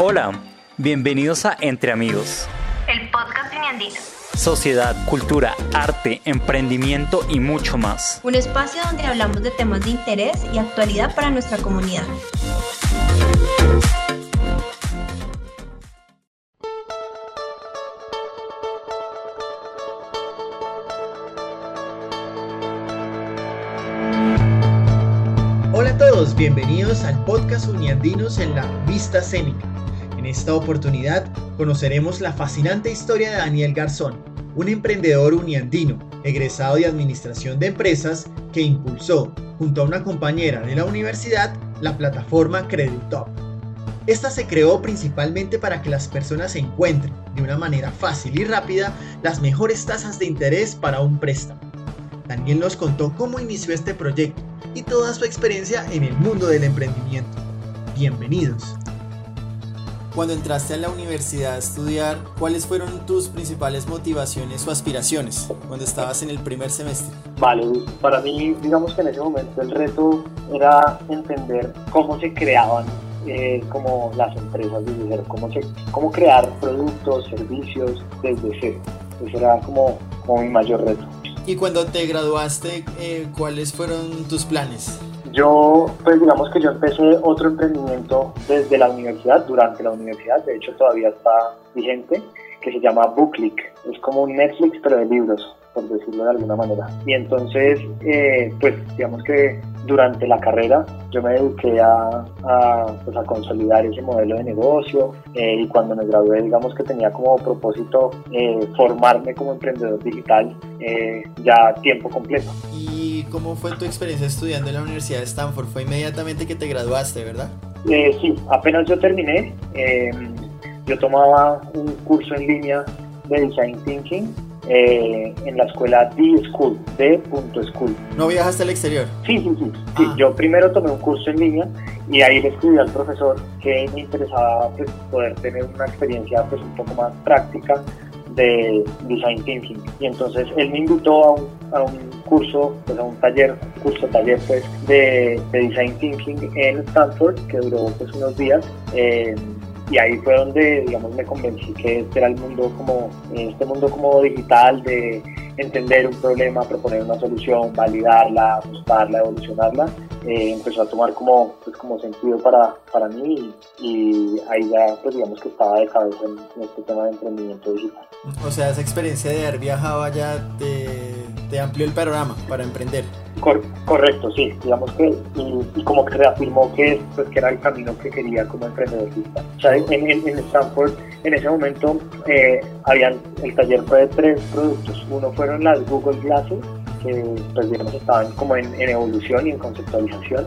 Hola, bienvenidos a Entre Amigos. El podcast Uniandino. Sociedad, cultura, arte, emprendimiento y mucho más. Un espacio donde hablamos de temas de interés y actualidad para nuestra comunidad. Hola a todos, bienvenidos al podcast Uniandinos en la Vista Cénica. Esta oportunidad conoceremos la fascinante historia de Daniel Garzón, un emprendedor uniandino, egresado de Administración de Empresas, que impulsó, junto a una compañera de la universidad, la plataforma CreditTop. Esta se creó principalmente para que las personas encuentren, de una manera fácil y rápida, las mejores tasas de interés para un préstamo. Daniel nos contó cómo inició este proyecto y toda su experiencia en el mundo del emprendimiento. Bienvenidos. Cuando entraste a la universidad a estudiar, ¿cuáles fueron tus principales motivaciones o aspiraciones cuando estabas en el primer semestre? Vale, para mí, digamos que en ese momento el reto era entender cómo se creaban eh, como las empresas cero, cómo, se, cómo crear productos, servicios desde cero. Ese era como, como mi mayor reto. Y cuando te graduaste, eh, ¿cuáles fueron tus planes? Yo, pues digamos que yo empecé otro emprendimiento desde la universidad, durante la universidad, de hecho todavía está vigente, que se llama Booklick. Es como un Netflix pero de libros, por decirlo de alguna manera. Y entonces, eh, pues digamos que durante la carrera yo me dediqué a, pues, a consolidar ese modelo de negocio eh, y cuando me gradué digamos que tenía como propósito eh, formarme como emprendedor digital eh, ya tiempo completo. ¿Y cómo fue tu experiencia estudiando en la Universidad de Stanford? Fue inmediatamente que te graduaste, ¿verdad? Eh, sí, apenas yo terminé, eh, yo tomaba un curso en línea de Design Thinking eh, en la escuela D-School, D.School. ¿No viajaste al exterior? Sí, sí, sí, sí. Ah. Yo primero tomé un curso en línea y ahí le escribí al profesor que me interesaba pues, poder tener una experiencia pues, un poco más práctica de Design Thinking. Y entonces él me invitó a un, a un curso, pues a un taller, curso taller pues de, de Design Thinking en Stanford que duró pues unos días. Eh, y ahí fue donde digamos me convencí que este era el mundo como este mundo como digital de entender un problema proponer una solución validarla ajustarla evolucionarla eh, empezó a tomar como pues como sentido para para mí y, y, ahí ya pues digamos que estaba de cabeza en, en este tema de emprendimiento digital O sea, esa experiencia de haber viajado allá te, te amplió el panorama para emprender. Cor correcto, sí, digamos que, y, y, como que reafirmó que, pues, que era el camino que quería como emprendedor digital. O sea, en, en, en Stanford, en ese momento, eh, habían, el taller fue de tres productos. Uno fueron las Google Glasses, que pues digamos estaban como en, en evolución y en conceptualización.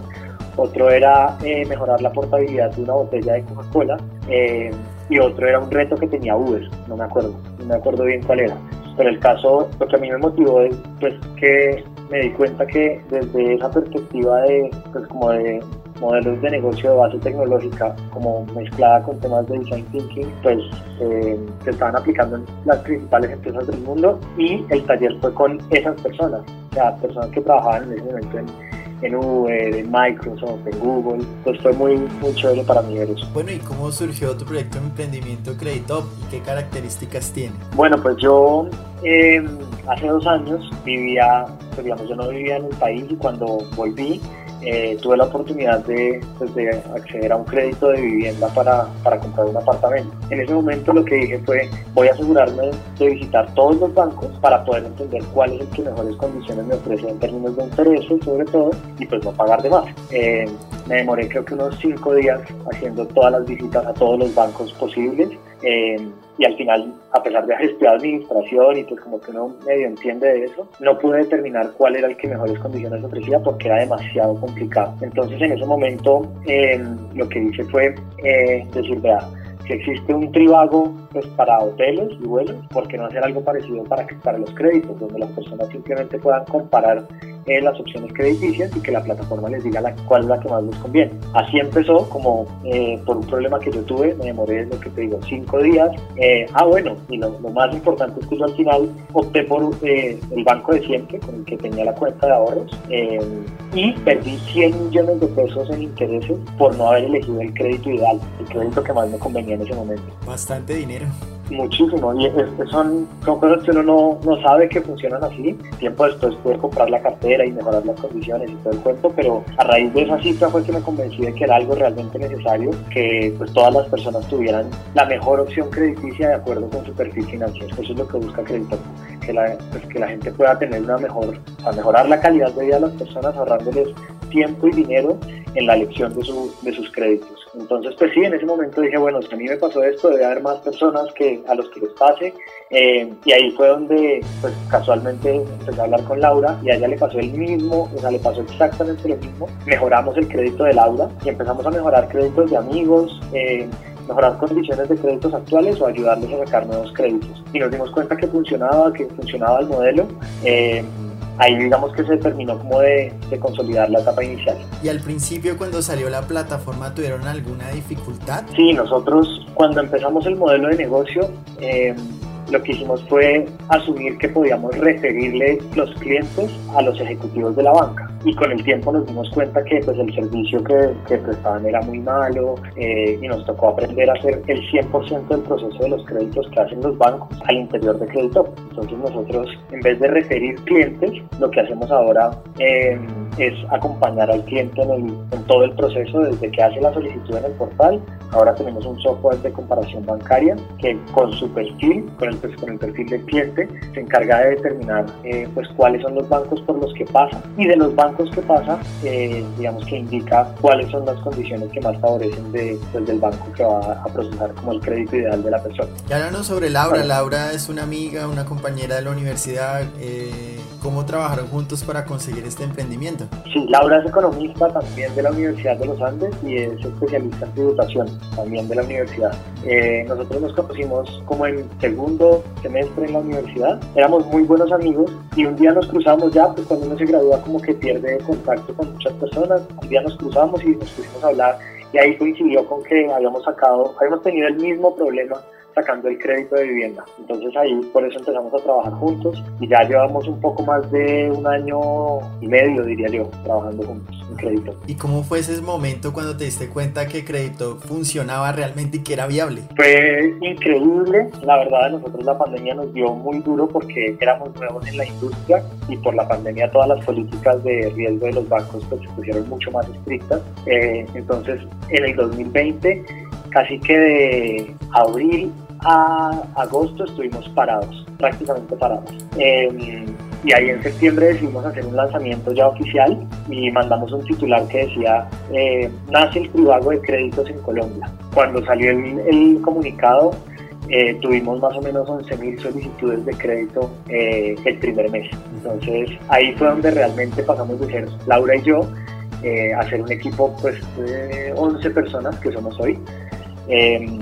Otro era eh, mejorar la portabilidad de una botella de Coca-Cola. Eh, y otro era un reto que tenía Uber, no me acuerdo, no me acuerdo bien cuál era. Pero el caso, lo que a mí me motivó es pues, que me di cuenta que desde esa perspectiva de, pues, como de modelos de negocio de base tecnológica, como mezclada con temas de design thinking, pues eh, se estaban aplicando en las principales empresas del mundo y el taller fue con esas personas, o sea, personas que trabajaban en ese momento en, en Uber, en Microsoft, en Google. Pues fue muy, muy chévere para mí ver eso. Bueno, ¿y cómo surgió tu proyecto de emprendimiento Creditop y qué características tiene? Bueno, pues yo eh, hace dos años vivía, pues digamos, yo no vivía en el país y cuando volví eh, tuve la oportunidad de, pues, de, acceder a un crédito de vivienda para, para, comprar un apartamento. En ese momento lo que dije fue, voy a asegurarme de visitar todos los bancos para poder entender cuál es el que mejores condiciones me ofrece en términos de intereses sobre todo y pues no pagar de más. Eh, me demoré creo que unos cinco días haciendo todas las visitas a todos los bancos posibles. Eh, y al final, a pesar de haber estudiado administración y pues como que uno medio entiende de eso, no pude determinar cuál era el que mejores condiciones ofrecía porque era demasiado complicado. Entonces en ese momento eh, lo que hice fue eh, decir, vea, si existe un tribago pues, para hoteles y vuelos, ¿por qué no hacer algo parecido para, para los créditos, donde las personas simplemente puedan comparar eh, las opciones crediticias y que la plataforma les diga la, cuál es la que más les conviene. Así empezó, como eh, por un problema que yo tuve, me demoré, lo que te digo, cinco días. Eh, ah, bueno, y lo, más importante es que yo al final opté por el banco de siempre, con el que tenía la cuenta de ahorros, y perdí 100 millones de pesos en intereses por no haber elegido el crédito ideal, el crédito que más me convenía en ese momento. Bastante dinero. Muchísimo, y son, son cosas que uno no, no, sabe que funcionan así. Tiempo después pude comprar la cartera y mejorar las condiciones y todo el cuento, pero a raíz de esa cifra fue que me convencí de que era algo realmente necesario, que pues todas las personas tuvieran la mejor opción crediticia de acuerdo con su perfil financiero. Eso es lo que busca Crédito, que la, pues, que la gente pueda tener una mejor, a mejorar la calidad de vida de las personas ahorrándoles tiempo y dinero en la elección de, su, de sus créditos. Entonces, pues sí, en ese momento dije, bueno, si a mí me pasó esto, debe haber más personas que a los que les pase. Eh, y ahí fue donde, pues casualmente empecé a hablar con Laura y a ella le pasó el mismo, o sea, le pasó exactamente lo mismo. Mejoramos el crédito de Laura y empezamos a mejorar créditos de amigos. Eh, mejorar condiciones de créditos actuales o ayudarles a sacar nuevos créditos. Y nos dimos cuenta que funcionaba, que funcionaba el modelo. Eh, ahí digamos que se terminó como de, consolidar la etapa inicial. ¿Y al principio cuando salió la plataforma tuvieron alguna dificultad? Sí, nosotros cuando empezamos el modelo de negocio, eh, lo que hicimos fue asumir que podíamos referirle los clientes a los ejecutivos de la banca. Y con el tiempo nos dimos cuenta que pues, el servicio que, que prestaban era muy malo eh, y nos tocó aprender a hacer el 100% del proceso de los créditos que hacen los bancos al interior de Crédito. Entonces nosotros, en vez de referir clientes, lo que hacemos ahora eh, es acompañar al cliente en, en todo el proceso, desde que hace la solicitud en el portal. Ahora tenemos un software de comparación bancaria que con su perfil, con el pues, con el perfil del cliente, se encarga de determinar eh, pues cuáles son los bancos por los que pasa y de los bancos que pasa, eh, digamos que indica cuáles son las condiciones que más favorecen de, pues, del banco que va a procesar como el crédito ideal de la persona. Y háblanos sobre Laura. Laura es una amiga, una compañera de la universidad. Eh, ¿Cómo trabajaron juntos para conseguir este emprendimiento? Sí, Laura es economista también de la Universidad de los Andes y es especialista en tributación también de la universidad. nosotros nos conocimos como en segundo semestre en la universidad. Éramos muy buenos amigos y un día nos cruzamos ya, pues cuando uno se gradúa como que pierde contacto con muchas personas. Un día nos cruzamos y nos pusimos a hablar y ahí coincidió con que habíamos sacado, habíamos tenido el mismo problema sacando el crédito de vivienda. Entonces ahí por eso empezamos a trabajar juntos y ya llevamos un poco más de un año y medio, diría yo, trabajando juntos en crédito. ¿Y cómo fue ese momento cuando te diste cuenta que crédito funcionaba realmente y que era viable? Fue increíble, la verdad a nosotros la pandemia nos dio muy duro porque éramos nuevos en la industria y por la pandemia todas las políticas de riesgo de los bancos pues, se pusieron mucho más estrictas. Eh, entonces en el 2020 casi que de abril a agosto estuvimos parados, prácticamente parados. Em, y ahí en septiembre decidimos hacer un lanzamiento ya oficial y mandamos un titular que decía eh, nace el privago de créditos en Colombia. Cuando salió el, comunicado eh, tuvimos más o menos 11.000 solicitudes de crédito eh, el primer mes. Entonces ahí fue donde realmente pasamos de ser Laura y yo a ser un equipo pues, de 11 personas que somos hoy. Em,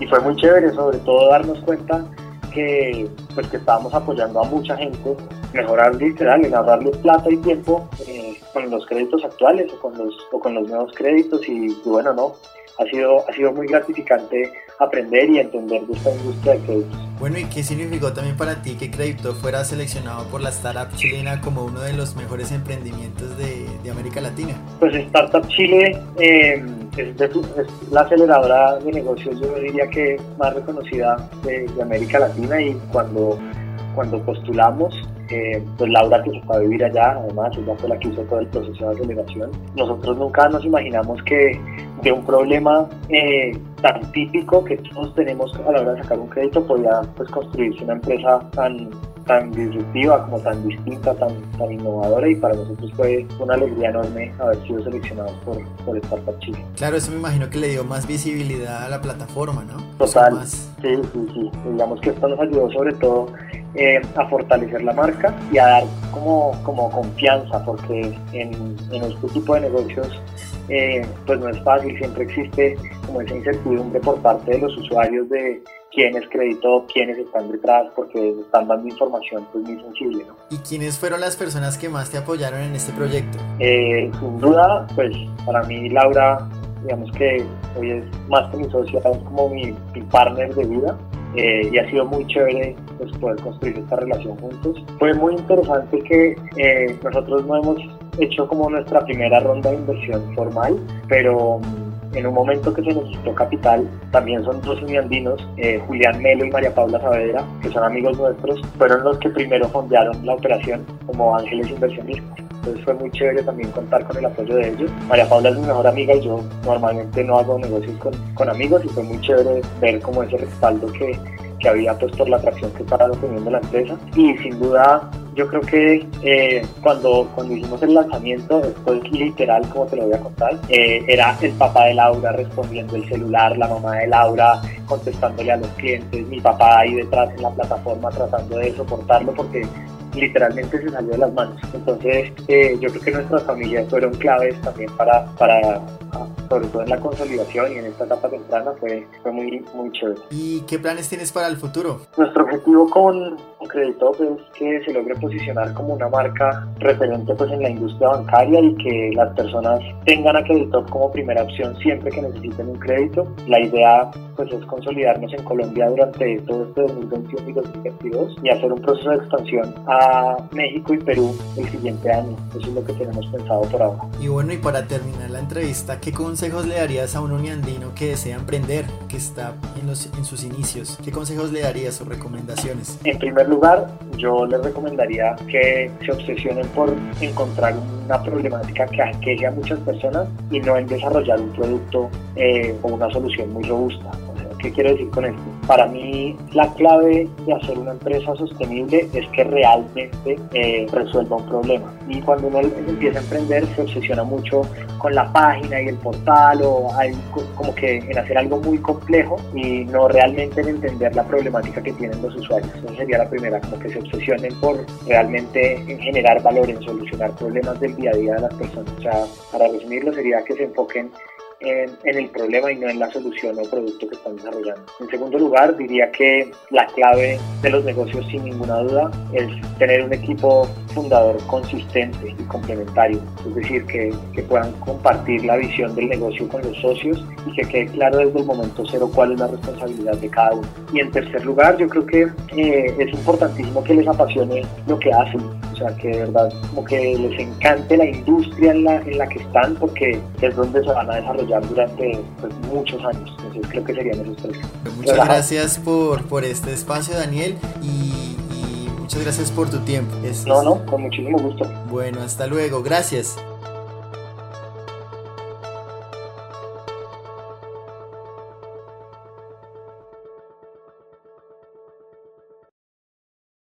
y fue muy chévere, sobre todo darnos cuenta que, pues, que estábamos apoyando a mucha gente, mejorar literal, en ahorrarle plata y tiempo eh, con los créditos actuales o con los, o con los nuevos créditos y, y bueno, no, ha sido, ha sido muy gratificante aprender y entender de esta industria de créditos. Bueno, ¿y qué significó también para ti que Crédito fuera seleccionado por la startup chilena como uno de los mejores emprendimientos de, de América Latina? Pues Startup Chile eh, es, la aceleradora de negocios, yo diría que más reconocida de, de América Latina y cuando, cuando postulamos eh, pues Laura que se fue a vivir allá, además ella fue la que hizo todo el proceso de aceleración. Nosotros nunca nos imaginamos que de un problema eh, tan típico que todos tenemos a la hora de sacar un crédito podía pues construirse una empresa tan tan disruptiva, como tan distinta, tan, tan innovadora y para nosotros fue una alegría enorme haber sido seleccionados por, por Startup Chile. Claro, eso me imagino que le dio más visibilidad a la plataforma, ¿no? Total, sí, sí, sí. Digamos que esto nos ayudó sobre todo eh, a fortalecer la marca y a dar como, como confianza, porque en, en este tipo de negocios eh, pues no es fácil, siempre existe como esa incertidumbre por parte de los usuarios de, quiénes creditó, quiénes están detrás, porque están dando información pues muy sensible. ¿no? ¿Y quiénes fueron las personas que más te apoyaron en este proyecto? Eh, sin duda, pues para mí Laura, digamos que hoy es más que mi socia, es como mi, mi partner de vida. Eh, y ha sido muy chévere pues, poder construir esta relación juntos. Fue muy interesante que eh, nosotros no hemos hecho como nuestra primera ronda de inversión formal, pero en un momento que se necesitó capital, también son dos uniandinos, eh, Julián Melo y María Paula Saavedra, que son amigos nuestros, fueron los que primero fondearon la operación como ángeles inversionistas. Entonces fue muy chévere también contar con el apoyo de ellos. María Paula es mi mejor amiga y yo normalmente no hago negocios con, con amigos y fue muy chévere ver como ese respaldo que, que había pues por la atracción que estaba teniendo la empresa. Y sin duda yo creo que eh, cuando, cuando hicimos el lanzamiento, esto es literal como te lo voy a contar, eh, era el papá de Laura respondiendo el celular, la mamá de Laura contestándole a los clientes, mi papá ahí detrás en la plataforma tratando de soportarlo porque literalmente se salió de las manos. Entonces, eh, yo creo que nuestras familias fueron claves también para, para sobre todo en la consolidación y en esta etapa temprana, fue, fue muy, muy chévere. ¿Y qué planes tienes para el futuro? Nuestro objetivo con, con Creditop es que se logre posicionar como una marca referente pues, en la industria bancaria y que las personas tengan a Creditop como primera opción siempre que necesiten un crédito. La idea pues, es consolidarnos en Colombia durante todo este 2021 y 2022 y hacer un proceso de expansión a México y Perú el siguiente año. Eso es lo que tenemos pensado por ahora. Y bueno, y para terminar la entrevista, ¿qué consejos le darías a un uniandino que desea emprender, que está en, los, en sus inicios? ¿Qué consejos le darías o recomendaciones? En primer lugar, yo les recomendaría que se obsesionen por encontrar una problemática que aqueje a muchas personas y no en desarrollar un producto eh, o una solución muy robusta. ¿Qué quiero decir con esto? Para mí la clave de hacer una empresa sostenible es que realmente eh, resuelva un problema. Y cuando uno empieza a emprender se obsesiona mucho con la página y el portal o hay como que en hacer algo muy complejo y no realmente en entender la problemática que tienen los usuarios. Esa sería la primera, como que se obsesionen por realmente en generar valor, en solucionar problemas del día a día de las personas. O sea, para resumirlo sería que se enfoquen en, el problema y no en la solución o producto que están desarrollando. En segundo lugar, diría que la clave de los negocios, sin ninguna duda, es tener un equipo fundador consistente y complementario, es decir, que, que puedan compartir la visión del negocio con los socios y que quede claro desde el momento cero cuál es la responsabilidad de cada uno. Y en tercer lugar, yo creo que eh, es importantísimo que les apasione lo que hacen, sea, que de verdad como que les encante la industria en la, en la que están porque es donde se van a desarrollar durante pues, muchos años. Entonces creo que serían esos tres. Muchas Relaja. gracias por, por este espacio, Daniel, y, y muchas gracias por tu tiempo. Es, no, no, con muchísimo gusto. Bueno, hasta luego, gracias.